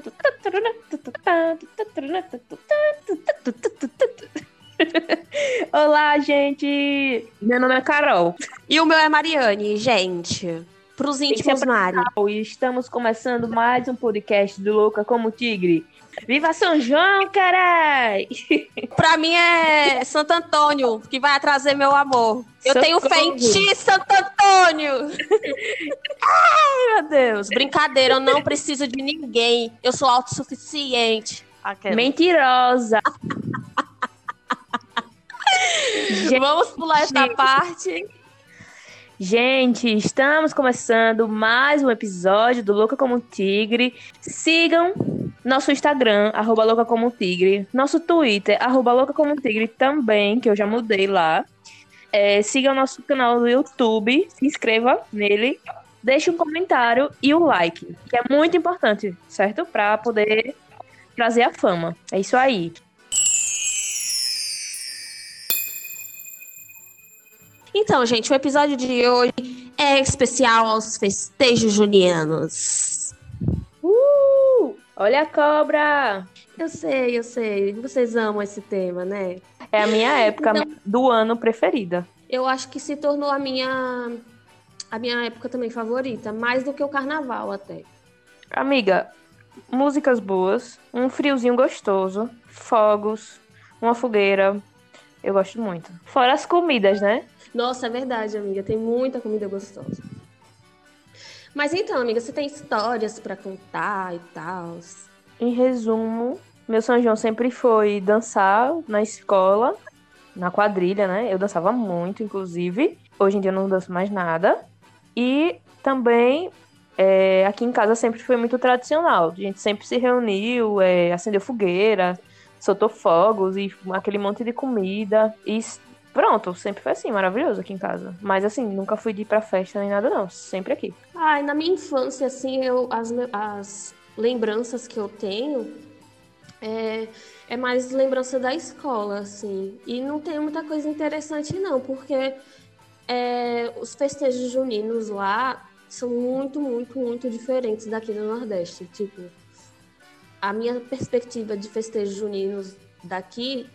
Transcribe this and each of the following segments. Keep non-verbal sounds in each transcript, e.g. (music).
(laughs) Olá, gente! Meu nome é Carol. E o meu é Mariane, gente. Pros íntimos, Mari. E estamos começando mais um podcast do Louca como Tigre. Viva São João, carai! (laughs) Pra mim é Santo Antônio, que vai trazer meu amor. Eu Socorro. tenho fé em ti, Santo Antônio! (laughs) Ai, meu Deus. Brincadeira, eu não preciso de ninguém. Eu sou autossuficiente. Aquela. Mentirosa! (laughs) Vamos pular essa parte. Gente, estamos começando mais um episódio do Louca como um Tigre. Sigam nosso Instagram, arroba Louca como Tigre. Nosso Twitter, arroba Louca como Tigre também, que eu já mudei lá. É, siga o nosso canal do YouTube, se inscreva nele, deixe um comentário e o um like, que é muito importante, certo? Para poder trazer a fama. É isso aí. Então, gente, o episódio de hoje é especial aos festejos junianos. Olha a cobra! Eu sei, eu sei. Vocês amam esse tema, né? É a minha (laughs) época então, do ano preferida. Eu acho que se tornou a minha a minha época também favorita, mais do que o carnaval até. Amiga, músicas boas, um friozinho gostoso, fogos, uma fogueira. Eu gosto muito. Fora as comidas, né? Nossa, é verdade, amiga. Tem muita comida gostosa. Mas então, amiga, você tem histórias para contar e tal? Em resumo, meu São João sempre foi dançar na escola, na quadrilha, né? Eu dançava muito, inclusive. Hoje em dia eu não danço mais nada. E também é, aqui em casa sempre foi muito tradicional. A gente sempre se reuniu, é, acendeu fogueira, soltou fogos e aquele monte de comida. E Pronto, sempre foi assim, maravilhoso aqui em casa. Mas assim, nunca fui de ir pra festa nem nada, não. Sempre aqui. Ai, na minha infância, assim, eu, as, as lembranças que eu tenho é, é mais lembrança da escola, assim. E não tem muita coisa interessante, não, porque é, os festejos juninos lá são muito, muito, muito diferentes daqui do Nordeste. Tipo, a minha perspectiva de festejos juninos daqui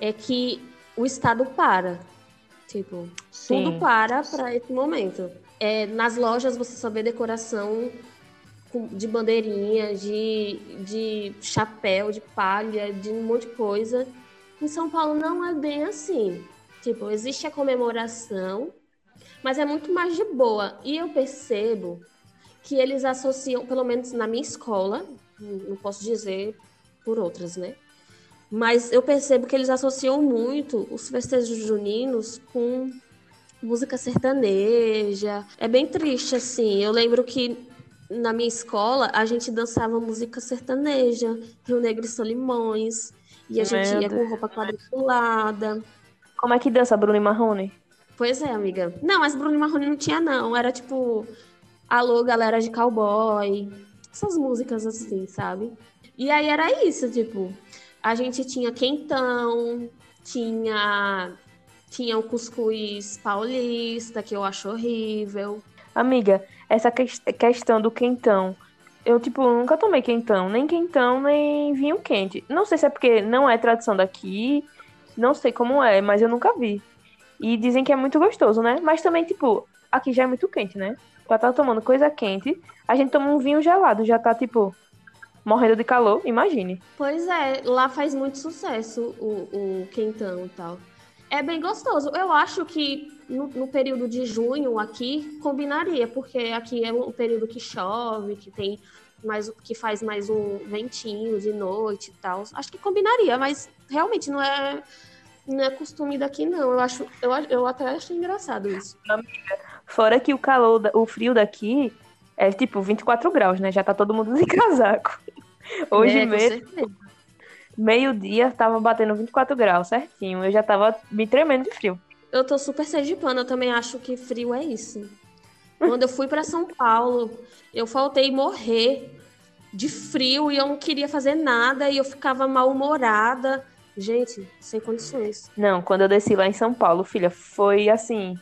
é que o Estado para. Tipo, Sim. tudo para para esse momento. É, nas lojas você só vê decoração de bandeirinha, de, de chapéu, de palha, de um monte de coisa. Em São Paulo não é bem assim. Tipo, existe a comemoração, mas é muito mais de boa. E eu percebo que eles associam, pelo menos na minha escola, não posso dizer por outras, né? Mas eu percebo que eles associam muito os festejos juninos com música sertaneja. É bem triste, assim. Eu lembro que na minha escola a gente dançava música sertaneja, Rio Negro e Solimões. E a gente ia com roupa quadriculada. Como é que dança Bruno e Marrone? Pois é, amiga. Não, mas Bruno e Marrone não tinha, não. Era tipo, alô, galera de cowboy. Essas músicas assim, sabe? E aí era isso, tipo, a gente tinha quentão, tinha tinha o cuscuz paulista, que eu acho horrível. Amiga, essa que questão do quentão, eu, tipo, nunca tomei quentão, nem quentão, nem vinho quente. Não sei se é porque não é tradição daqui, não sei como é, mas eu nunca vi. E dizem que é muito gostoso, né? Mas também, tipo, aqui já é muito quente, né? Pra estar tá tomando coisa quente, a gente toma um vinho gelado, já tá, tipo, morrendo de calor, imagine. Pois é, lá faz muito sucesso o, o quentão e tal. É bem gostoso. Eu acho que no, no, período de junho aqui combinaria, porque aqui é um período que chove, que tem mais que faz mais um ventinho de noite e tal. Acho que combinaria, mas realmente não é não é costume daqui não. Eu acho eu, eu até acho engraçado isso. Fora que o calor, o frio daqui é tipo 24 graus, né? Já tá todo mundo (laughs) de casaco. Hoje é, mesmo, meio-dia, tava batendo 24 graus, certinho. Eu já tava me tremendo de frio. Eu tô super sergipana, eu também acho que frio é isso. Quando eu fui para São Paulo, eu faltei morrer de frio e eu não queria fazer nada e eu ficava mal-humorada. Gente, sem condições. Não, quando eu desci lá em São Paulo, filha, foi assim,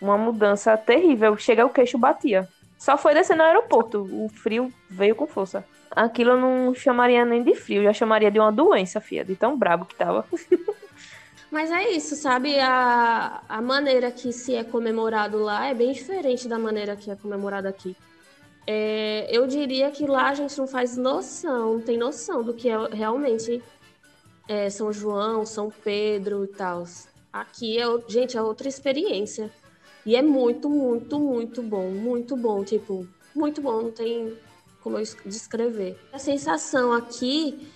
uma mudança terrível. Chega o queixo batia. Só foi descer no aeroporto. O frio veio com força. Aquilo eu não chamaria nem de frio, já chamaria de uma doença, fia, de tão brabo que tava. (laughs) Mas é isso, sabe? A, a maneira que se é comemorado lá é bem diferente da maneira que é comemorado aqui. É, eu diria que lá a gente não faz noção, não tem noção do que é realmente é, São João, São Pedro e tal. Aqui, é, gente, é outra experiência. E é muito, muito, muito bom. Muito bom, tipo, muito bom, não tem como eu descrever. A sensação aqui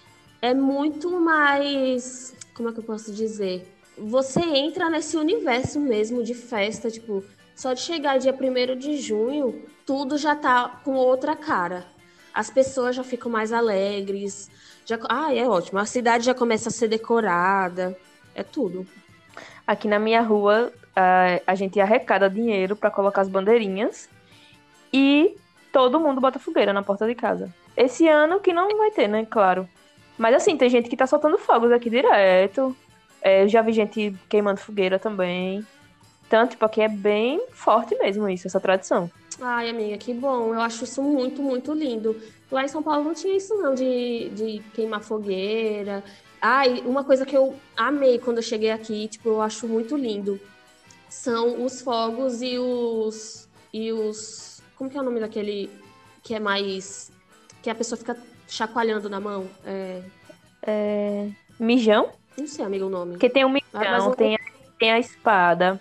é muito mais como é que eu posso dizer? Você entra nesse universo mesmo de festa, tipo, só de chegar dia 1 de junho, tudo já tá com outra cara. As pessoas já ficam mais alegres. Já... Ah, é ótimo. A cidade já começa a ser decorada. É tudo. Aqui na minha rua, a gente arrecada dinheiro para colocar as bandeirinhas e todo mundo bota fogueira na porta de casa. Esse ano que não vai ter, né? Claro. Mas assim, tem gente que tá soltando fogos aqui direto. É, eu já vi gente queimando fogueira também. Tanto, tipo, aqui é bem forte mesmo isso, essa tradição. Ai, amiga, que bom. Eu acho isso muito, muito lindo. Lá em São Paulo não tinha isso, não, de, de queimar fogueira. Ai, uma coisa que eu amei quando eu cheguei aqui, tipo, eu acho muito lindo. São os fogos e os. E os. Como que é o nome daquele que é mais. Que a pessoa fica chacoalhando na mão. É... é... Mijão? Não sei, amigo, o nome. Porque tem o mijão, ah, tem, a, tem a espada.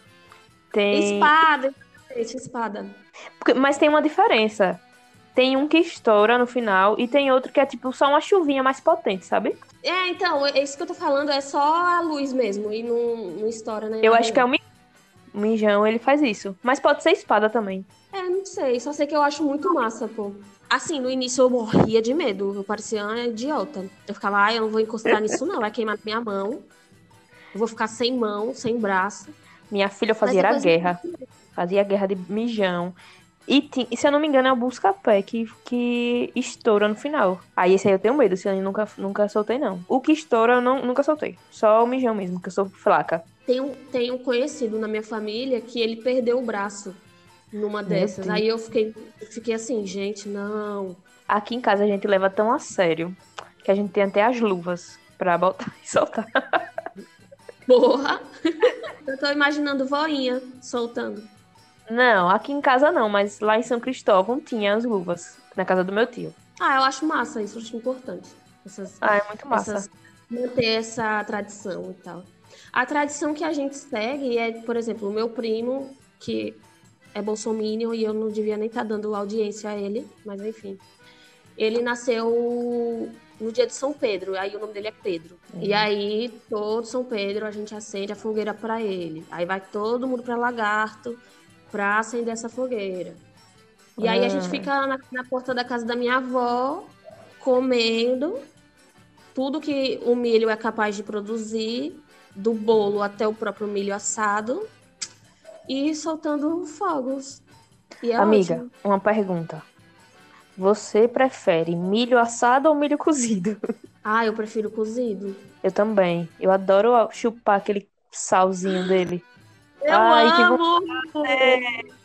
Tem... Espada, espada. Mas tem uma diferença. Tem um que estoura no final e tem outro que é tipo só uma chuvinha mais potente, sabe? É, então, é isso que eu tô falando é só a luz mesmo e não, não estoura, né? Eu acho que é o mijão, ele faz isso. Mas pode ser espada também. É, não sei. Só sei que eu acho muito massa, pô. Assim, no início eu morria de medo. Eu parecia uma idiota. Eu ficava, ai, eu não vou encostar nisso, não. Vai queimar minha mão. Eu vou ficar sem mão, sem braço. Minha filha fazia a guerra. Fazia a guerra de mijão. E, e, se eu não me engano, é o busca-pé que, que estoura no final. Aí esse aí eu tenho medo, esse aí eu nunca, nunca soltei, não. O que estoura eu não, nunca soltei. Só o mijão mesmo, que eu sou flaca. Tem um, tem um conhecido na minha família que ele perdeu o braço numa dessas. Aí eu fiquei, fiquei assim, gente, não. Aqui em casa a gente leva tão a sério que a gente tem até as luvas pra botar (laughs) e soltar. Porra! (laughs) Eu tô imaginando voinha soltando. Não, aqui em casa não, mas lá em São Cristóvão tinha as luvas, na casa do meu tio. Ah, eu acho massa isso, acho importante. Essas, ah, é muito massa. Essas, manter essa tradição e tal. A tradição que a gente segue é, por exemplo, o meu primo, que é bolsominion e eu não devia nem estar tá dando audiência a ele, mas enfim. Ele nasceu no dia de São Pedro, aí o nome dele é Pedro. Uhum. E aí, todo São Pedro, a gente acende a fogueira para ele. Aí vai todo mundo para Lagarto para acender essa fogueira. E aí a gente ah. fica na, na, porta da casa da minha avó, comendo tudo que o milho é capaz de produzir, do bolo até o próprio milho assado e soltando fogos. E é Amiga, ótimo. uma pergunta. Você prefere milho assado ou milho cozido? (laughs) Ah, eu prefiro cozido. Eu também. Eu adoro chupar aquele salzinho dele. Eu Ai, amo!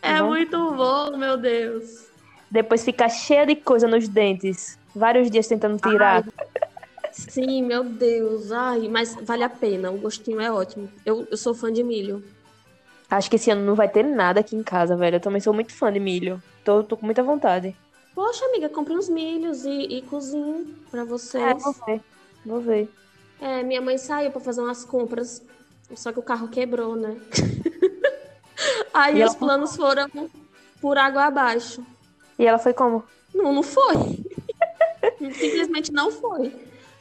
É muito bom, meu Deus. Depois fica cheia de coisa nos dentes. Vários dias tentando tirar. Ai, sim, meu Deus. Ai, mas vale a pena. O gostinho é ótimo. Eu, eu sou fã de milho. Acho que esse ano não vai ter nada aqui em casa, velho. Eu também sou muito fã de milho. Tô, tô com muita vontade. Poxa, amiga, compre uns milhos e, e cozinhe pra vocês. É, vou ver. Vou ver. É, minha mãe saiu pra fazer umas compras, só que o carro quebrou, né? (laughs) Aí e os planos foram por água abaixo. E ela foi como? Não, não foi. (laughs) Simplesmente não foi.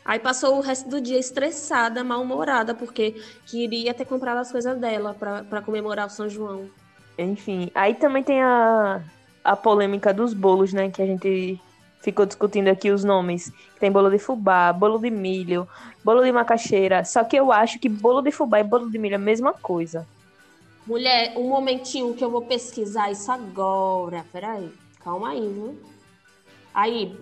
Aí passou o resto do dia estressada, mal-humorada, porque queria ter comprado as coisas dela para comemorar o São João. Enfim, aí também tem a, a polêmica dos bolos, né? Que a gente ficou discutindo aqui os nomes. Tem bolo de fubá, bolo de milho, bolo de macaxeira. Só que eu acho que bolo de fubá e bolo de milho é a mesma coisa. Mulher, um momentinho que eu vou pesquisar isso agora. Peraí, calma aí, viu? Aí,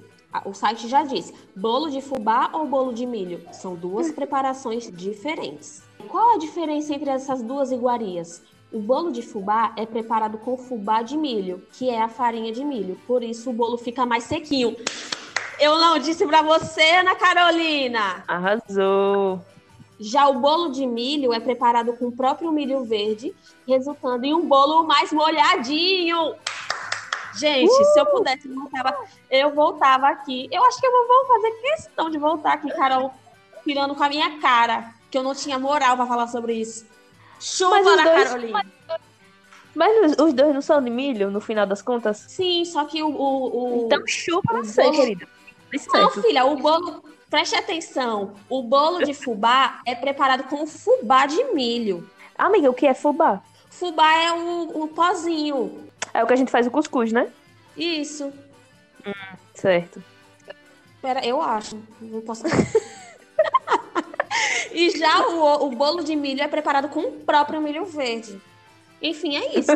o site já diz: bolo de fubá ou bolo de milho? São duas preparações diferentes. Qual a diferença entre essas duas iguarias? O bolo de fubá é preparado com fubá de milho, que é a farinha de milho. Por isso o bolo fica mais sequinho. Eu não disse para você, Ana Carolina. Arrasou. Já o bolo de milho é preparado com o próprio milho verde, resultando em um bolo mais molhadinho. Gente, uh! se eu pudesse, eu voltava, eu voltava aqui. Eu acho que eu vou fazer questão de voltar aqui, Carol, tirando com a minha cara, que eu não tinha moral para falar sobre isso. Chuva na dois, Carolina. Mas, os dois não são de milho, no final das contas? Sim, só que o. o, o então chupa você, bolo... querida. Não, filha, o bolo. Preste atenção. O bolo de fubá é preparado com fubá de milho. Amiga, o que é fubá? Fubá é o, o pozinho. É o que a gente faz o cuscuz, né? Isso. Hum, certo. Pera, eu acho. Não posso. (laughs) e já o, o bolo de milho é preparado com o próprio milho verde. Enfim, é isso.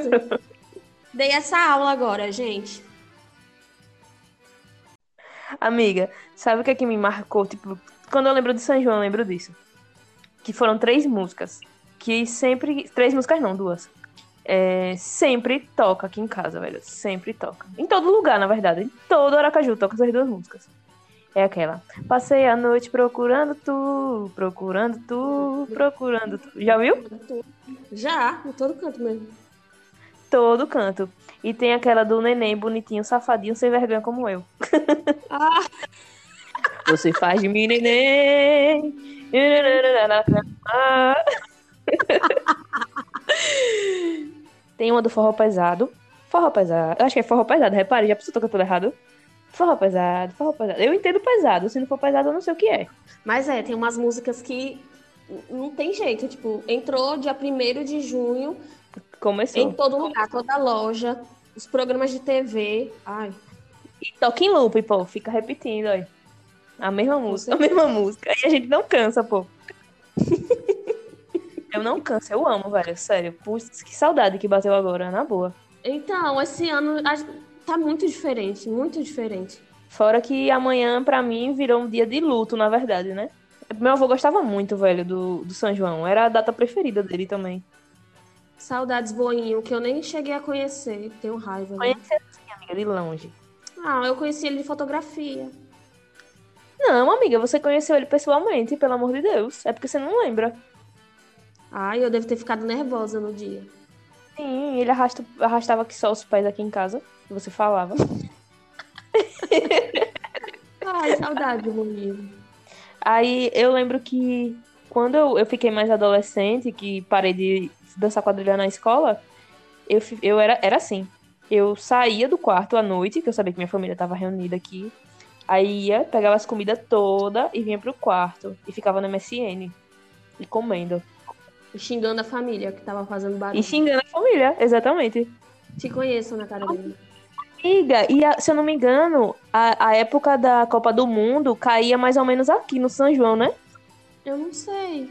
(laughs) Dei essa aula agora, gente. Amiga, sabe o que é que me marcou? Tipo, quando eu lembro de São João, eu lembro disso. Que foram três músicas. Que sempre. Três músicas não, duas. É, sempre toca aqui em casa, velho. Sempre toca. Em todo lugar, na verdade. Em todo Aracaju toca essas duas músicas. É aquela. Passei a noite procurando tu, procurando tu, procurando tu. Já viu? Já, em todo canto mesmo. Todo canto. E tem aquela do neném bonitinho, safadinho, sem vergonha como eu. Ah. (laughs) Você faz de mim, neném. (laughs) tem uma do forró pesado. Forró pesado. Eu acho que é forró pesado, repare, já que eu tô errado? Forró pesado, forró pesado. Eu entendo pesado, se não for pesado, eu não sei o que é. Mas é, tem umas músicas que não tem jeito. Tipo, entrou dia 1 de junho. Começou. Em todo lugar, toda loja, os programas de TV. Ai. E toca em loop, pô. Fica repetindo, aí. A mesma música, a mesma música. E a gente não cansa, pô. (laughs) eu não canso, eu amo, velho. Sério. Putz, que saudade que bateu agora, na boa. Então, esse ano tá muito diferente, muito diferente. Fora que amanhã, para mim, virou um dia de luto, na verdade, né? Meu avô gostava muito, velho, do, do São João. Era a data preferida dele também. Saudades Boinho, que eu nem cheguei a conhecer. Tenho raiva. Né? Conheci assim, amiga, de longe. Ah, eu conheci ele de fotografia. Não, amiga, você conheceu ele pessoalmente, pelo amor de Deus. É porque você não lembra. Ai, eu devo ter ficado nervosa no dia. Sim, ele arrasta, arrastava aqui só os pés aqui em casa que você falava. Ai, saudade livro. Aí eu lembro que quando eu, eu fiquei mais adolescente, que parei de dançar quadrilha na escola, eu, eu era, era assim. Eu saía do quarto à noite, que eu sabia que minha família estava reunida aqui. Aí ia, pegava as comidas todas e vinha pro quarto. E ficava no MSN. E comendo. E xingando a família que tava fazendo barulho. E xingando a família, exatamente. Te conheço na cara dele. Amiga, e a, se eu não me engano, a, a época da Copa do Mundo caía mais ou menos aqui no São João, né? Eu não sei.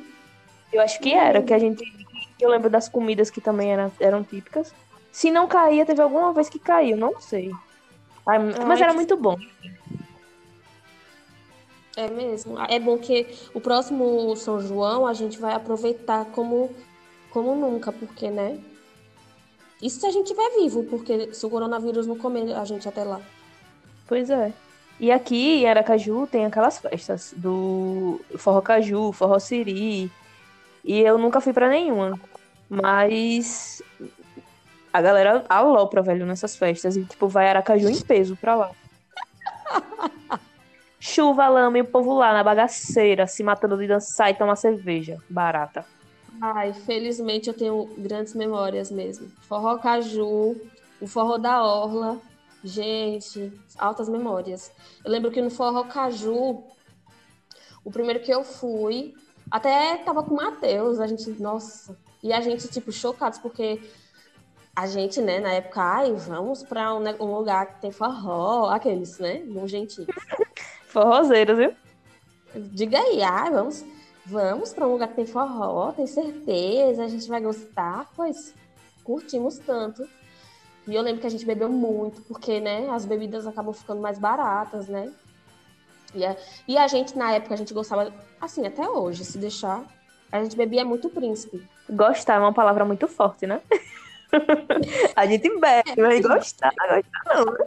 Eu acho que era, que a gente. Eu lembro das comidas que também eram, eram típicas. Se não caía, teve alguma vez que caiu, não sei. Ai, mas era muito bom. É mesmo. É bom que o próximo São João a gente vai aproveitar como, como nunca, porque, né? Isso se a gente estiver vivo, porque se o coronavírus não comer a gente até lá. Pois é. E aqui em Aracaju tem aquelas festas do Forró Caju, Forró Siri. E eu nunca fui para nenhuma. Mas a galera alopra, velho, nessas festas. E, tipo, vai Aracaju em peso pra lá. (laughs) Chuva, lama e o povo lá na bagaceira, se matando de dançar e tomar cerveja. Barata. Ai, felizmente eu tenho grandes memórias mesmo. Forró Caju, o Forró da Orla. Gente, altas memórias. Eu lembro que no Forró Caju, o primeiro que eu fui, até tava com o Matheus, a gente, nossa, e a gente, tipo, chocados, porque a gente, né, na época, ai, vamos pra um, um lugar que tem forró, aqueles, né, um gentil. (laughs) Forrozeiros, viu? Diga aí, ai, vamos Vamos para um lugar que tem forró, tem certeza, a gente vai gostar, pois curtimos tanto. E eu lembro que a gente bebeu muito, porque, né, as bebidas acabam ficando mais baratas, né? E a, e a gente, na época, a gente gostava, assim, até hoje, se deixar, A gente bebia muito príncipe. Gostar é uma palavra muito forte, né? (laughs) a gente bebe, é, mas gostar, gostar não, né?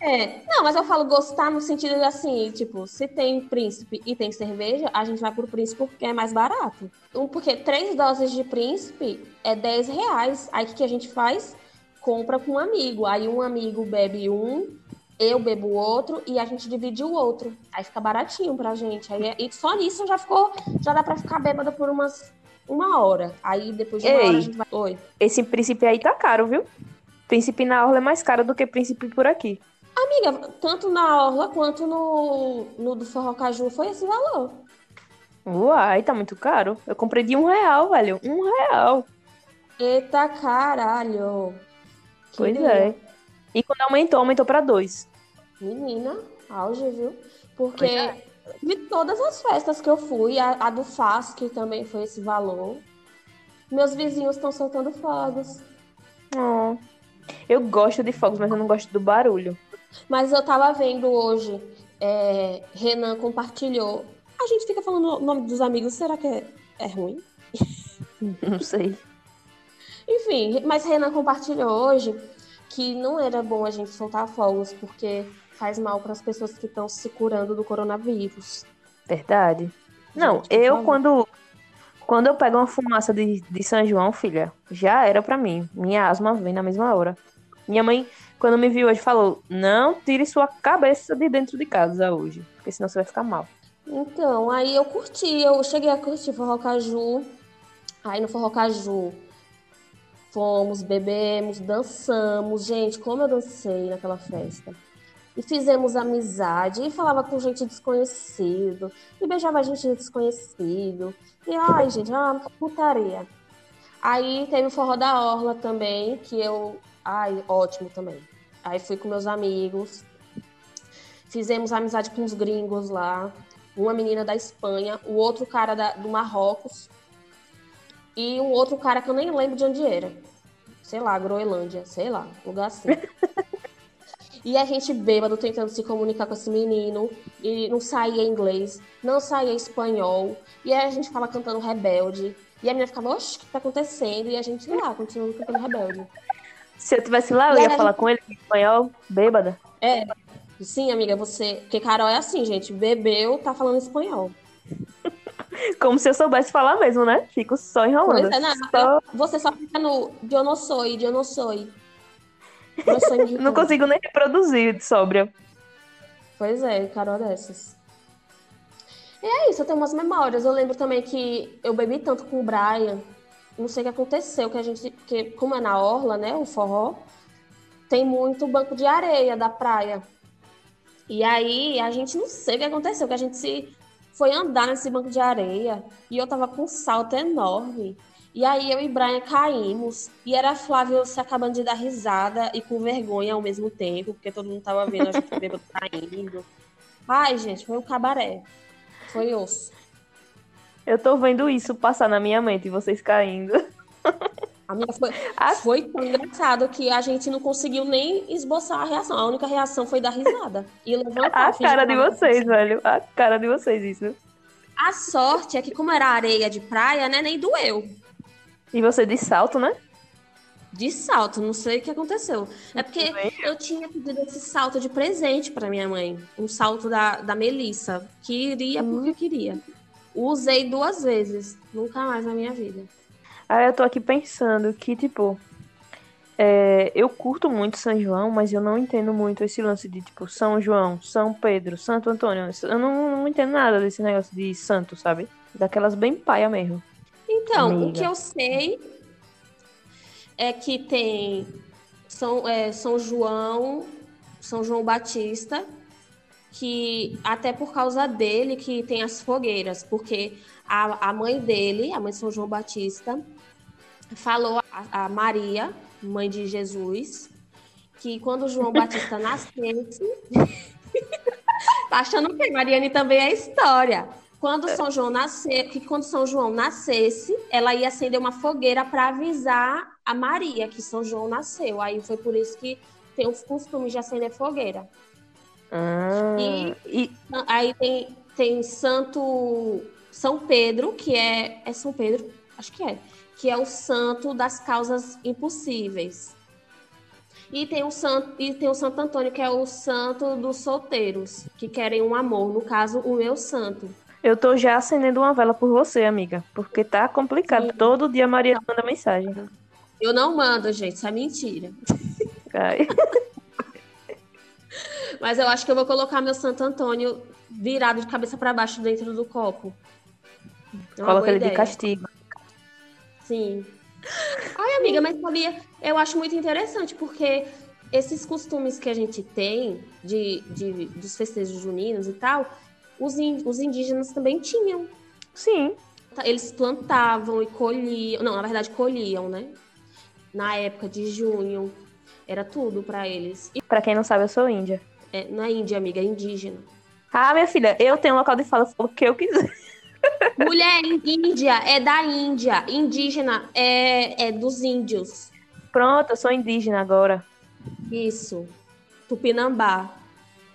É, não, mas eu falo gostar no sentido de assim, tipo, se tem príncipe e tem cerveja, a gente vai pro príncipe porque é mais barato. Porque três doses de príncipe é 10 reais. Aí o que, que a gente faz? Compra com um amigo. Aí um amigo bebe um, eu bebo o outro e a gente divide o outro. Aí fica baratinho pra gente. Aí, e só nisso já ficou, já dá pra ficar bêbada por umas uma hora. Aí depois de uma Ei, hora a gente vai. Oi. Esse príncipe aí tá caro, viu? Príncipe na orla é mais caro do que príncipe por aqui. Amiga, tanto na orla quanto no, no do Forró Caju foi esse valor. Uai, tá muito caro. Eu comprei de um real, velho. Um real. Eita caralho. Que pois é. E quando aumentou, aumentou para dois. Menina, auge, viu? Porque é. de todas as festas que eu fui, a, a do FASC também foi esse valor. Meus vizinhos estão soltando fogos. Oh. Eu gosto de fogos, mas eu não gosto do barulho. Mas eu tava vendo hoje, é, Renan compartilhou. A gente fica falando o nome dos amigos, será que é, é ruim? (laughs) Não sei. Enfim, mas Renan compartilhou hoje que não era bom a gente soltar fogos, porque faz mal para as pessoas que estão se curando do coronavírus. Verdade. Não, gente, eu quando quando eu pego uma fumaça de, de São João, filha, já era para mim. Minha asma vem na mesma hora. Minha mãe, quando me viu hoje, falou: Não tire sua cabeça de dentro de casa hoje, porque senão você vai ficar mal. Então, aí eu curti, eu cheguei a curtir Forró Caju. Aí no Forró Caju fomos, bebemos, dançamos. Gente, como eu dancei naquela festa. E fizemos amizade, e falava com gente desconhecido, e beijava gente desconhecido. E ai, gente, é uma putaria. Aí teve o Forró da Orla também, que eu. Ai, ótimo também. Aí fui com meus amigos, fizemos amizade com os gringos lá, uma menina da Espanha, o outro cara da, do Marrocos e um outro cara que eu nem lembro de onde era. Sei lá, Groenlândia, sei lá, lugar assim. (laughs) E a gente bêbado tentando se comunicar com esse menino. E não saía inglês, não saía espanhol. E aí a gente ficava cantando rebelde. E a menina ficava, oxe, o que tá acontecendo? E a gente lá, continuando cantando rebelde. Se eu tivesse lá, eu ia falar com ele em espanhol, bêbada. É. Sim, amiga, você. Porque Carol é assim, gente. Bebeu, tá falando espanhol. (laughs) Como se eu soubesse falar mesmo, né? Fico só enrolando. É, não, só... Você só fica no eu (laughs) não sou, eu não sou. Não consigo nem reproduzir de sóbria. Pois é, Carol dessas. E é isso, eu tenho umas memórias. Eu lembro também que eu bebi tanto com o Brian não sei o que aconteceu, que a gente, que como é na orla, né, o forró, tem muito banco de areia da praia. E aí a gente não sei o que aconteceu, que a gente se foi andar nesse banco de areia e eu tava com um salto enorme. E aí eu e Brian caímos e era Flávio se acabando de dar risada e com vergonha ao mesmo tempo, porque todo mundo tava vendo a gente caindo. Ai, gente, foi um cabaré. Foi osso. Eu tô vendo isso passar na minha mente, vocês caindo. A minha foi, foi tão engraçado que a gente não conseguiu nem esboçar a reação. A única reação foi dar risada. E levantar. A cara de vocês, velho. A cara de vocês, isso. A sorte é que, como era areia de praia, né, nem doeu. E você de salto, né? De salto, não sei o que aconteceu. É porque eu tinha pedido esse salto de presente para minha mãe. Um salto da, da Melissa, que iria porque queria. Usei duas vezes, nunca mais na minha vida. Aí eu tô aqui pensando que, tipo, é, eu curto muito São João, mas eu não entendo muito esse lance de, tipo, São João, São Pedro, Santo Antônio. Eu não, não entendo nada desse negócio de santo, sabe? Daquelas bem paia mesmo. Então, Amiga. o que eu sei é que tem São, é, São João, São João Batista, que até por causa dele que tem as fogueiras, porque a, a mãe dele, a mãe de São João Batista, falou a, a Maria, mãe de Jesus, que quando João Batista (laughs) nascesse. (laughs) tá achando que Mariane também é história. Quando São João nascer, que quando São João nascesse, ela ia acender uma fogueira para avisar a Maria que São João nasceu. Aí foi por isso que tem os costumes de acender fogueira. Ah, e, e, aí tem, tem Santo São Pedro, que é. É São Pedro? Acho que é. Que é o santo das causas impossíveis. E tem o santo, e tem o Santo Antônio, que é o santo dos solteiros, que querem um amor, no caso, o meu santo. Eu tô já acendendo uma vela por você, amiga, porque tá complicado. Sim. Todo dia a Maria manda mensagem. Eu não mando, gente, isso é mentira. Ai. (laughs) Mas eu acho que eu vou colocar meu Santo Antônio virado de cabeça para baixo dentro do copo. É Coloca ele ideia. de castigo. Sim. Ai, amiga, mas sabia, eu acho muito interessante, porque esses costumes que a gente tem de, de dos festejos juninos e tal, os, in, os indígenas também tinham. Sim. Eles plantavam e colhiam. Não, na verdade, colhiam, né? Na época de junho. Era tudo para eles. E para quem não sabe, eu sou índia. É, não é índia, amiga, é indígena. Ah, minha filha, eu tenho um local de fala, o que eu quiser. (laughs) Mulher índia é da Índia. Indígena é, é dos índios. Pronto, eu sou indígena agora. Isso. Tupinambá.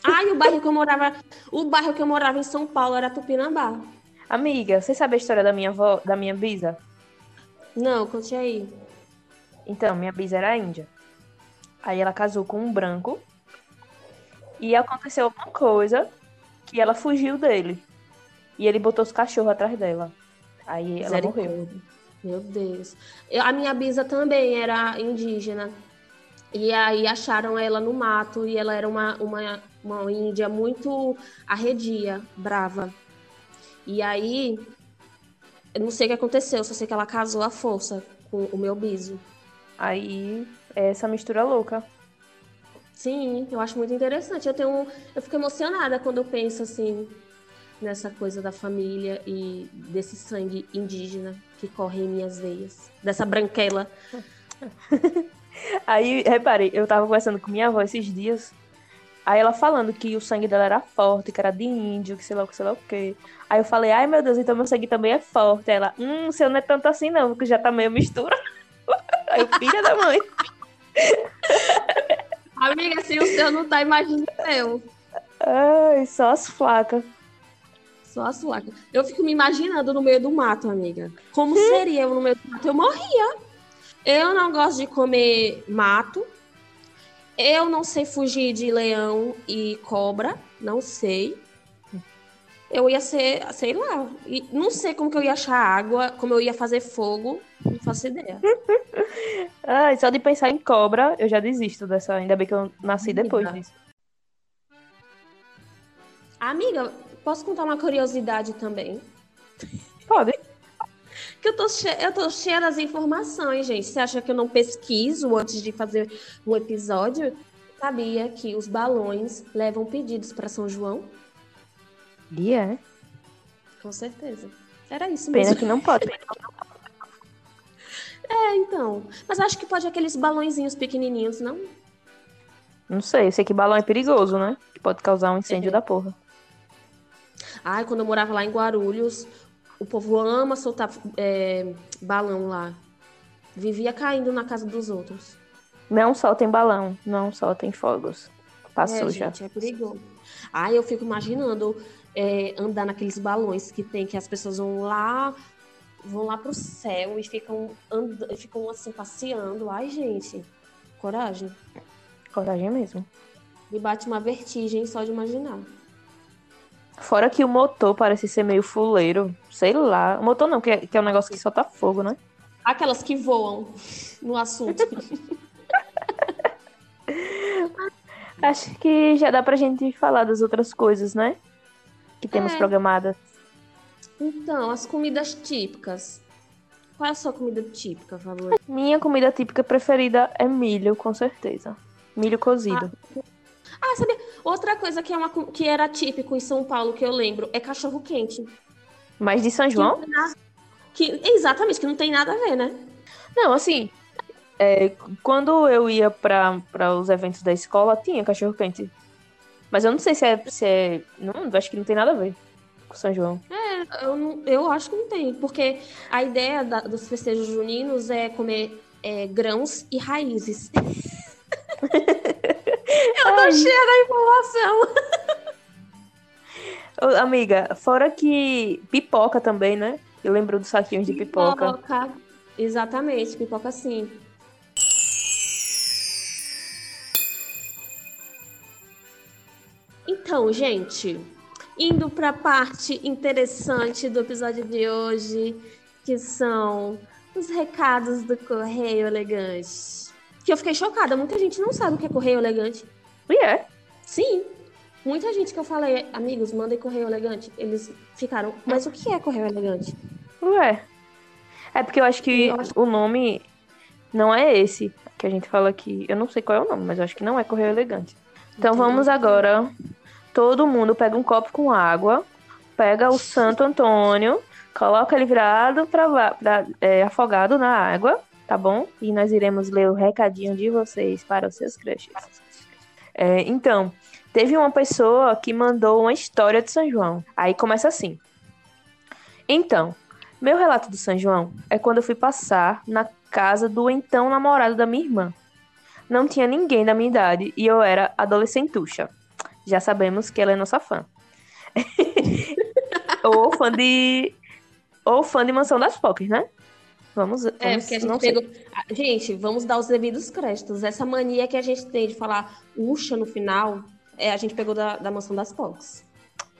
Ai, o bairro que eu morava. O bairro que eu morava em São Paulo era Tupinambá. Amiga, você sabe a história da minha avó, da minha bisa? Não, conte aí. Então, minha bisa era índia. Aí ela casou com um branco. E aconteceu alguma coisa que ela fugiu dele. E ele botou os cachorros atrás dela. Aí ela morreu. Meu Deus. Eu, a minha bisa também era indígena. E aí acharam ela no mato e ela era uma, uma, uma índia muito arredia, brava. E aí, eu não sei o que aconteceu, só sei que ela casou à força com o meu biso. Aí, essa mistura louca. Sim, eu acho muito interessante. Eu tenho, eu fico emocionada quando eu penso assim nessa coisa da família e desse sangue indígena que corre em minhas veias, dessa branquela. (laughs) Aí, reparei, eu tava conversando com minha avó esses dias. Aí ela falando que o sangue dela era forte, que era de índio, que sei lá o que, sei lá o que. Aí eu falei, ai meu Deus, então meu sangue também é forte. Aí ela, hum, seu não é tanto assim não, porque já tá meio mistura. (laughs) Aí eu, filha da mãe. Amiga, se o seu não tá, imagina o seu. Ai, só as flacas. Só as flacas. Eu fico me imaginando no meio do mato, amiga. Como hum? seria eu no meio do mato? Eu morria. Eu não gosto de comer mato. Eu não sei fugir de leão e cobra. Não sei. Eu ia ser, sei lá. Não sei como que eu ia achar água, como eu ia fazer fogo. Faço ideia. (laughs) Ai, só de pensar em cobra, eu já desisto dessa. Ainda bem que eu nasci Amiga. depois disso. Amiga, posso contar uma curiosidade também? Pode. Que eu tô, cheia, eu tô cheia das informações, gente. Você acha que eu não pesquiso antes de fazer um episódio? Sabia que os balões levam pedidos para São João? E é? Com certeza. Era isso mesmo. Pena que não pode. (laughs) É, então. Mas acho que pode aqueles balõezinhos pequenininhos, não? Não sei, eu sei que balão é perigoso, né? Que pode causar um incêndio é. da porra. Ai, quando eu morava lá em Guarulhos, o povo ama soltar é, balão lá. Vivia caindo na casa dos outros. Não soltem balão, não soltem fogos. Passou é, já. Gente, é perigoso. Ai, eu fico imaginando é, andar naqueles balões que tem que as pessoas vão lá vão lá pro céu e ficam, ficam assim, passeando. Ai, gente, coragem. Coragem mesmo. Me bate uma vertigem só de imaginar. Fora que o motor parece ser meio fuleiro. Sei lá. O motor não, que é, que é um negócio que solta fogo, né? Aquelas que voam (laughs) no assunto. (laughs) Acho que já dá pra gente falar das outras coisas, né? Que temos é. programadas. Então, as comidas típicas. Qual é a sua comida típica, favor? Minha comida típica preferida é milho, com certeza. Milho cozido. Ah, ah sabe? Outra coisa que, é uma, que era típico em São Paulo, que eu lembro, é cachorro quente. Mas de São João? Que, que, exatamente, que não tem nada a ver, né? Não, assim, é, quando eu ia para os eventos da escola, tinha cachorro quente. Mas eu não sei se é. Se é não, acho que não tem nada a ver com São João. É, eu, não, eu acho que não tem, porque a ideia da, dos festejos juninos é comer é, grãos e raízes. (laughs) eu tô Ai. cheia da informação. Amiga, fora que pipoca também, né? Eu lembro dos saquinhos de pipoca. Pipoca. Exatamente, pipoca sim. Então, gente, indo para a parte interessante do episódio de hoje, que são os recados do Correio Elegante. Que eu fiquei chocada, muita gente não sabe o que é Correio Elegante. E é. Sim, muita gente que eu falei, amigos, mandem Correio Elegante, eles ficaram, mas o que é Correio Elegante? Ué. É porque eu acho que Eu acho- o nome não é esse que a gente fala aqui. Eu não sei qual é o nome, mas eu acho que não é Correio Elegante. Então Entendi. vamos agora. Todo mundo pega um copo com água, pega o Santo Antônio, coloca ele virado para afogado na água, tá bom? E nós iremos ler o recadinho de vocês para os seus crushes. É, então, teve uma pessoa que mandou uma história de São João. Aí começa assim. Então, meu relato do São João é quando eu fui passar na casa do então namorado da minha irmã. Não tinha ninguém da minha idade e eu era adolescentucha. Já sabemos que ela é nossa fã. (laughs) ou fã de. Ou fã de Mansão das Pocas, né? Vamos. É, vamos porque a gente pegou. Ah, Gente, vamos dar os devidos créditos. Essa mania que a gente tem de falar Uxa no final, é, a gente pegou da, da Mansão das Pocs.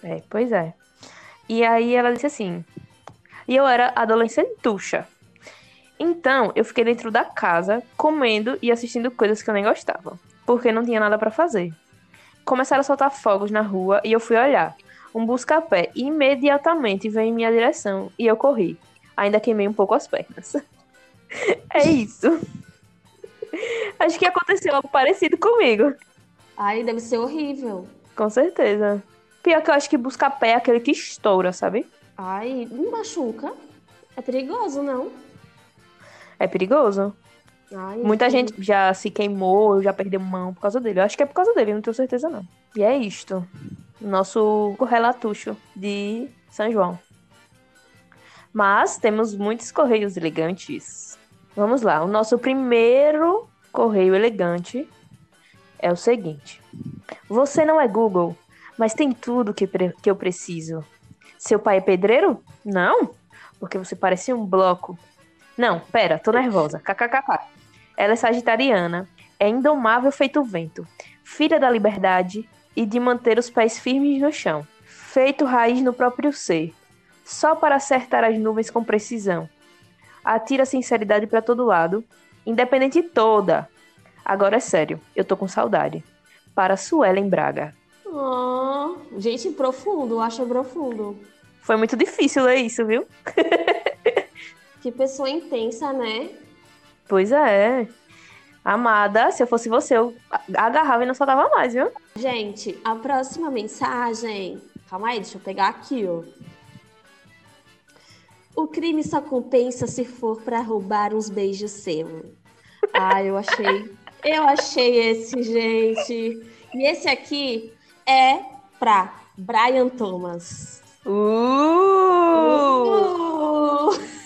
É, pois é. E aí ela disse assim. E eu era adolescentucha. Então, eu fiquei dentro da casa, comendo e assistindo coisas que eu nem gostava, porque não tinha nada pra fazer. Começaram a soltar fogos na rua e eu fui olhar. Um busca-pé imediatamente veio em minha direção e eu corri. Ainda queimei um pouco as pernas. (laughs) é isso. Acho que aconteceu algo parecido comigo. Ai, deve ser horrível. Com certeza. Pior que eu acho que busca-pé é aquele que estoura, sabe? Ai, não machuca. É perigoso, não? É perigoso. Ai, Muita gente já se queimou, já perdeu mão por causa dele. Eu acho que é por causa dele, não tenho certeza não. E é isto. Nosso relatucho de São João. Mas temos muitos correios elegantes. Vamos lá. O nosso primeiro correio elegante é o seguinte. Você não é Google, mas tem tudo que, que eu preciso. Seu pai é pedreiro? Não, porque você parece um bloco. Não, pera, tô nervosa. KKKK. Ela é sagitariana, é indomável feito o vento, filha da liberdade e de manter os pés firmes no chão, feito raiz no próprio ser, só para acertar as nuvens com precisão. Atira sinceridade para todo lado, independente toda. Agora é sério, eu tô com saudade. Para Suelen Braga. Oh, gente, profundo, acha profundo. Foi muito difícil ler isso, viu? (laughs) Que pessoa intensa, né? Pois é. Amada, se eu fosse você, eu agarrava e não soltava mais, viu? Gente, a próxima mensagem. Calma aí, deixa eu pegar aqui, ó. O crime só compensa se for pra roubar uns beijos seus. Ah, eu achei. Eu achei esse, gente. E esse aqui é pra Brian Thomas. Uh! Uh!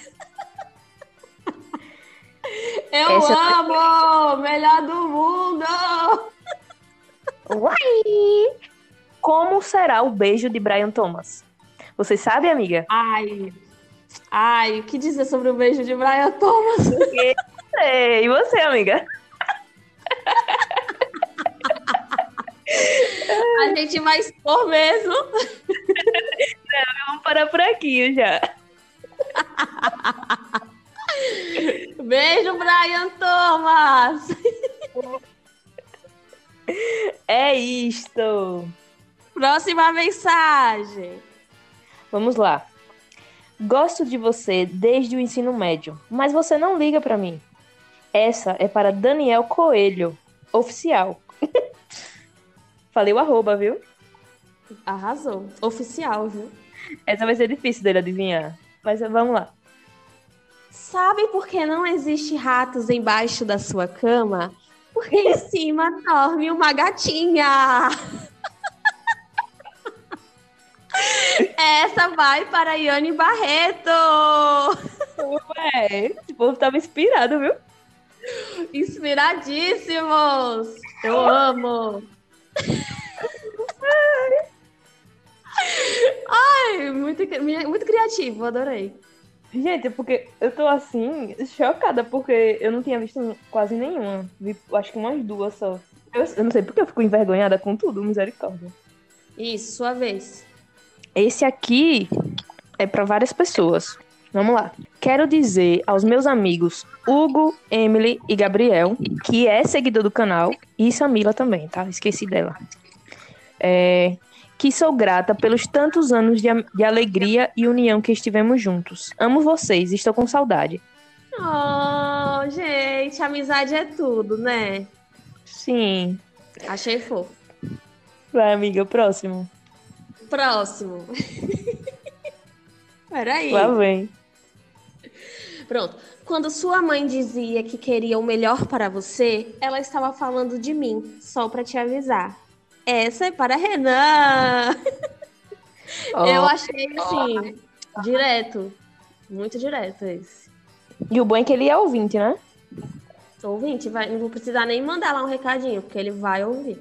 Eu é- amo! Melhor do mundo! (laughs) Uai! Como será o beijo de Brian Thomas? Você sabe, amiga? Ai, ai, o que dizer sobre o beijo de Brian Thomas? (laughs) E você, amiga? A gente vai expor mesmo. Vamos parar por aqui já. (laughs) Beijo, Brian Thomas! (laughs) É isto. Próxima mensagem. Vamos lá. Gosto de você desde o ensino médio, mas você não liga pra mim. Essa é para Daniel Coelho, oficial. (laughs) Falei o arroba, viu? Arrasou. Oficial, viu? Essa vai ser difícil dele adivinhar. Mas vamos lá. Sabe por que não existe ratos embaixo da sua cama? Porque em cima dorme uma gatinha. (laughs) Essa vai para Iane Barreto. É, esse povo tava inspirado, viu? Inspiradíssimos. Eu amo. Ai, muito, muito criativo, adorei. Gente, é porque eu tô assim, chocada, porque eu não tinha visto quase nenhuma. Vi, acho que umas duas só. Eu, eu não sei porque eu fico envergonhada com tudo, misericórdia. Isso, sua vez. Esse aqui é para várias pessoas. Vamos lá. Quero dizer aos meus amigos Hugo, Emily e Gabriel, que é seguidor do canal, e Samila também, tá? Esqueci dela. É, que sou grata pelos tantos anos de, de alegria e união que estivemos juntos. Amo vocês, estou com saudade. Oh, gente, amizade é tudo, né? Sim. Achei fofo. Vai, amiga, próximo. Próximo. (laughs) Peraí. Lá vem. Pronto. Quando sua mãe dizia que queria o melhor para você, ela estava falando de mim, só para te avisar. Essa é para Renan. (laughs) Oh. Eu achei assim, oh. direto. Muito direto esse. E o bom é que ele é ouvinte, né? Ouvinte, vai, não vou precisar nem mandar lá um recadinho, porque ele vai ouvir.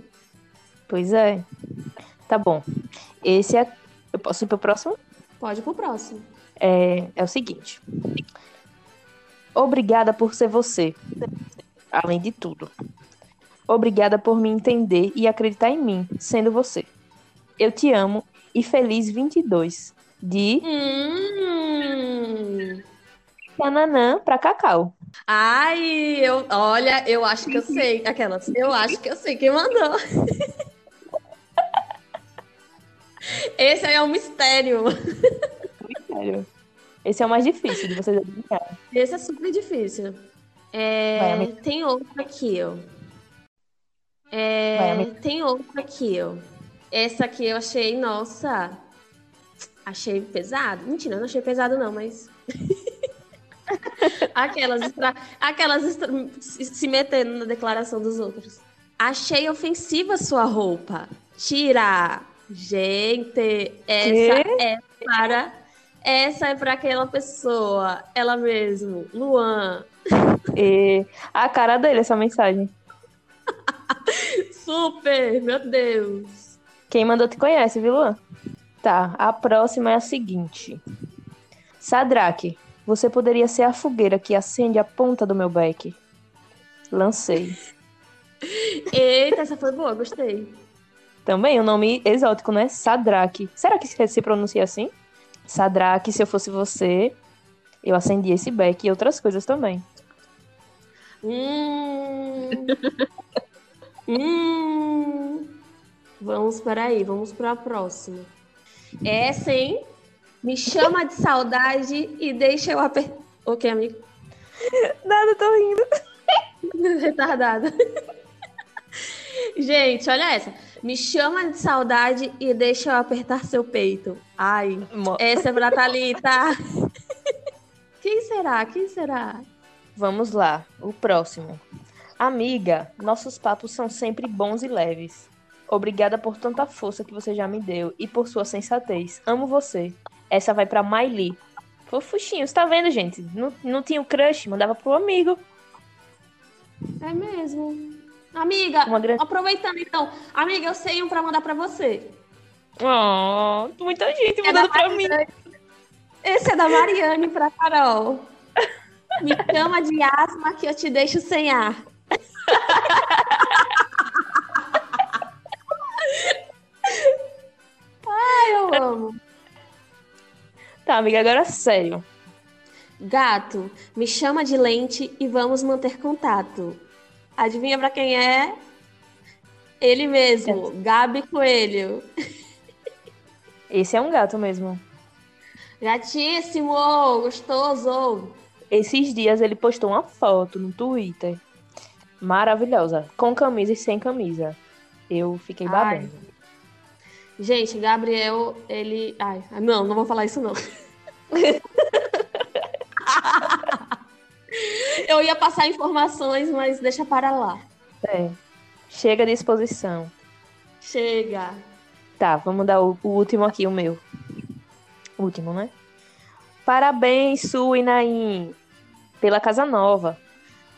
Pois é. Tá bom. Esse é. Eu posso ir pro próximo? Pode ir pro próximo. É, é o seguinte. Obrigada por ser você. Além de tudo. Obrigada por me entender e acreditar em mim, sendo você. Eu te amo e feliz 22 de hum. Cananã pra Cacau. Ai, eu, olha, eu acho que eu sei. Aquelas, eu acho que eu sei quem mandou. (laughs) Esse aí é um mistério. Mistério. Esse é o mais difícil de vocês adivinharem. Esse é super difícil. É, Vai, tem outro aqui, ó. É, tem outro aqui, ó. Essa aqui eu achei, nossa, achei pesado. Mentira, eu não achei pesado não, mas (laughs) aquelas aquelas se metendo na declaração dos outros. Achei ofensiva sua roupa. Tira. Gente, essa que? é para essa é para aquela pessoa, ela mesmo, Luan. E a cara dele essa mensagem. (laughs) Super, meu Deus. Quem mandou te conhece, viu, Luan? Tá, a próxima é a seguinte. Sadraque, você poderia ser a fogueira que acende a ponta do meu beck. Lancei. Eita, essa foi boa, gostei. Também o um nome exótico, né? Sadraque. Será que se pronuncia assim? Sadraque, se eu fosse você, eu acendia esse beck e outras coisas também. Hum. (laughs) hum. Vamos para aí, vamos para a próxima. Essa, hein? Me chama de saudade e deixa eu apertar. Ok, amigo? Nada, tô rindo. (laughs) Retardada. Gente, olha essa. Me chama de saudade e deixa eu apertar seu peito. Ai, Mo... essa é pra Thalita. (laughs) Quem será? Quem será? Vamos lá, o próximo. Amiga, nossos papos são sempre bons e leves. Obrigada por tanta força que você já me deu e por sua sensatez. Amo você. Essa vai pra Miley. Fofuchinho, você tá vendo, gente? Não, não tinha o crush, mandava pro amigo. É mesmo. Amiga, grande... aproveitando então. Amiga, eu sei um pra mandar pra você. Oh, muita gente é mandando pra mim. Esse é da Mariane pra Carol. (laughs) Me chama de asma que eu te deixo sem ar. Ai, eu amo. Tá, amiga, agora sério. Gato, me chama de lente e vamos manter contato. Adivinha pra quem é? Ele mesmo, é. Gabi Coelho. Esse é um gato mesmo. Gatíssimo, gostoso. Esses dias ele postou uma foto no Twitter. Maravilhosa. Com camisa e sem camisa. Eu fiquei babando. Ai. Gente, Gabriel, ele. Ai, não, não vou falar isso não. (laughs) Eu ia passar informações, mas deixa para lá. É. Chega de exposição. Chega. Tá, vamos dar o, o último aqui, o meu. Último, né? Parabéns, Su e Naim, pela casa nova.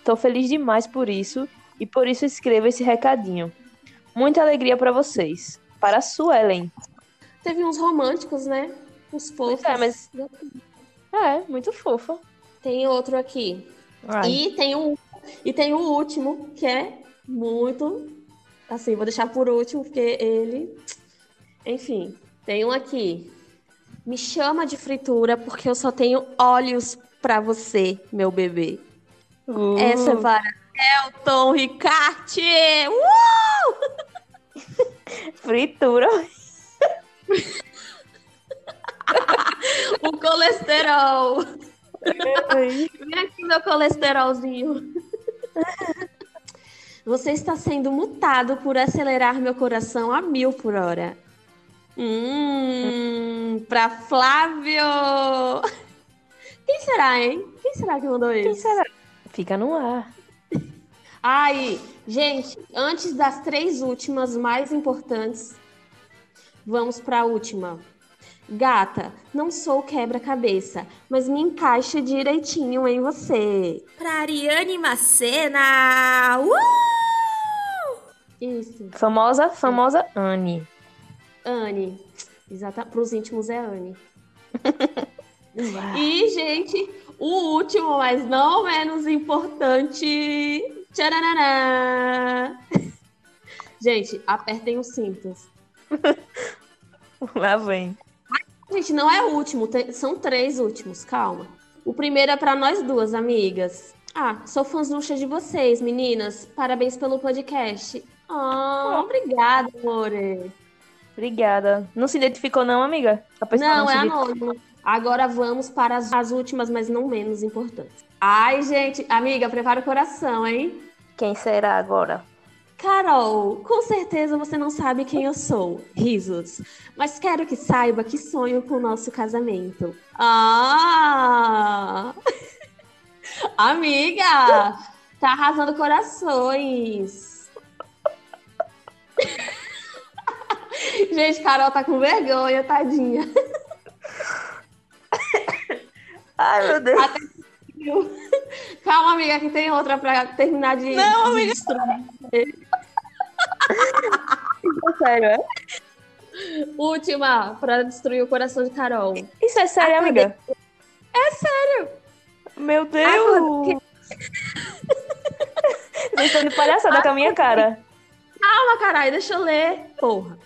Tô feliz demais por isso e por isso escrevo esse recadinho. Muita alegria para vocês. Para a Suelen. Teve uns românticos, né? Uns fofos. é, mas- É, muito fofa. Tem outro aqui. Ai. E tem um e tem o último, que é muito assim, vou deixar por último, porque ele. Enfim, tem um aqui. Me chama de fritura porque eu só tenho olhos pra você, meu bebê. Uh, Essa é para Elton Ricarte! Uh! (laughs) fritura. (laughs) O colesterol! Vem aqui meu colesterolzinho. Você está sendo mutado por acelerar meu coração a mil por hora. Hum, pra Flávio! Quem será, hein? Quem será que mandou Quem isso? será? Fica no ar. Ai, gente, antes das três últimas mais importantes, vamos para a última. Gata, não sou quebra-cabeça, mas me encaixa direitinho em você. Pra Ariane Macena! Uh! Isso, Famosa, famosa Anne. Anne. Exata, para os íntimos é Anne. (laughs) E, gente, o último, mas não menos importante. Tcharará! (laughs) Gente, apertem os cintos. (laughs) Lá vem. Gente, não é o último, são três últimos, calma. O primeiro é pra nós duas, amigas. Ah, sou fãzucha de vocês, meninas. Parabéns pelo podcast. Ah, obrigada, amore. Obrigada. Não se identificou, não, amiga? A pessoa Não, se é identificou. anônimo. Agora vamos para as, as últimas, mas não menos importantes. Ai, gente, amiga, prepara o coração, hein? Quem será agora? Carol, com certeza você não sabe quem eu sou. Risos. Mas quero que saiba que sonho com o nosso casamento. Ah! (laughs) Amiga! Tá arrasando corações. (laughs) Gente, Carol tá com vergonha, tadinha. (laughs) Ai, meu Deus. (laughs) Calma, amiga, que tem outra pra terminar de. Não, amiga. destruir. Sério, é? Última, pra destruir o coração de Carol. Isso é sério, amiga? É sério! Meu Deus! Vocês (laughs) estão de palhaçada com a minha cara. Calma, caralho, deixa eu ler. Porra.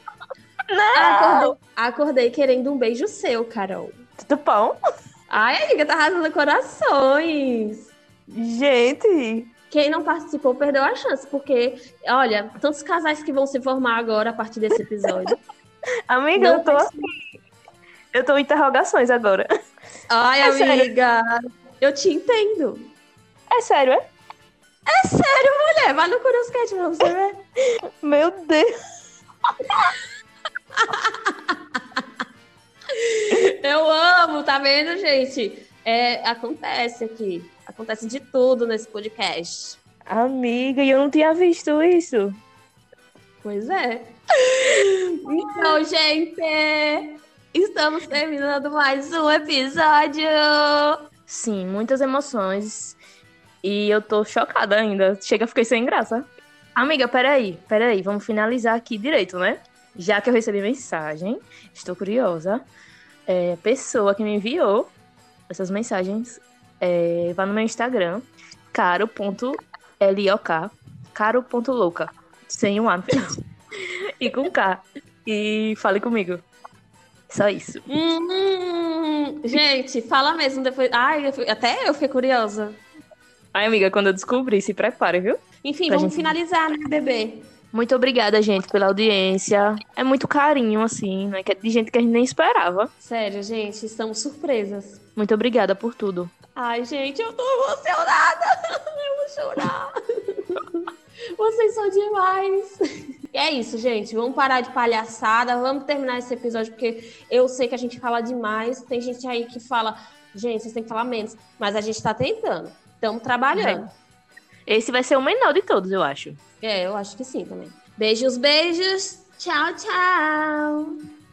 Acordei, acordei querendo um beijo seu, Carol. Tudo bom? Ai, amiga, tá arrasando corações. Gente, Quem não participou perdeu a chance, porque, olha, tantos casais que vão se formar agora a partir desse episódio. (laughs) amiga, Não eu tô assim. Eu tô em interrogações agora. Ai, É sério. amiga, eu te entendo. É sério, é? É sério, mulher, vai no Curioscat pra você ver. (laughs) Meu Deus. (laughs) Eu amo, tá vendo, gente? É, acontece aqui. Acontece de tudo nesse podcast. Amiga, e eu não tinha visto isso. Pois é. Então, gente, estamos terminando mais um episódio. Sim, muitas emoções. E eu tô chocada ainda. Chega, fiquei sem graça. Amiga, peraí, peraí. Vamos finalizar aqui direito, né? Já que eu recebi mensagem, estou curiosa. É, pessoa que me enviou essas mensagens, é, vá no meu Instagram, caro.lok, caro.louca, sem um A no final. (laughs) e com K. E fale comigo. Só isso. Hum, gente, fala mesmo depois. Ai, eu fui- até eu fiquei curiosa. Ai, amiga, quando eu descobrir, se prepare, viu? Enfim, Pra vamos gente- finalizar, né, bebê? Muito obrigada, gente, pela audiência. É muito carinho, assim, né? é De gente que a gente nem esperava. Sério, gente, estamos surpresas. Muito obrigada por tudo. Ai, gente, eu tô emocionada. (laughs) Eu vou chorar. Vocês são demais. E é isso, gente. Vamos parar de palhaçada. Vamos terminar esse episódio, porque eu sei que a gente fala demais. Tem gente aí que fala, gente, vocês têm que falar menos. Mas a gente tá tentando. Estamos trabalhando. Esse vai ser o menor de todos, eu acho. É, eu acho que sim também. Beijos, beijos. Tchau, tchau.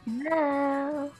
Não.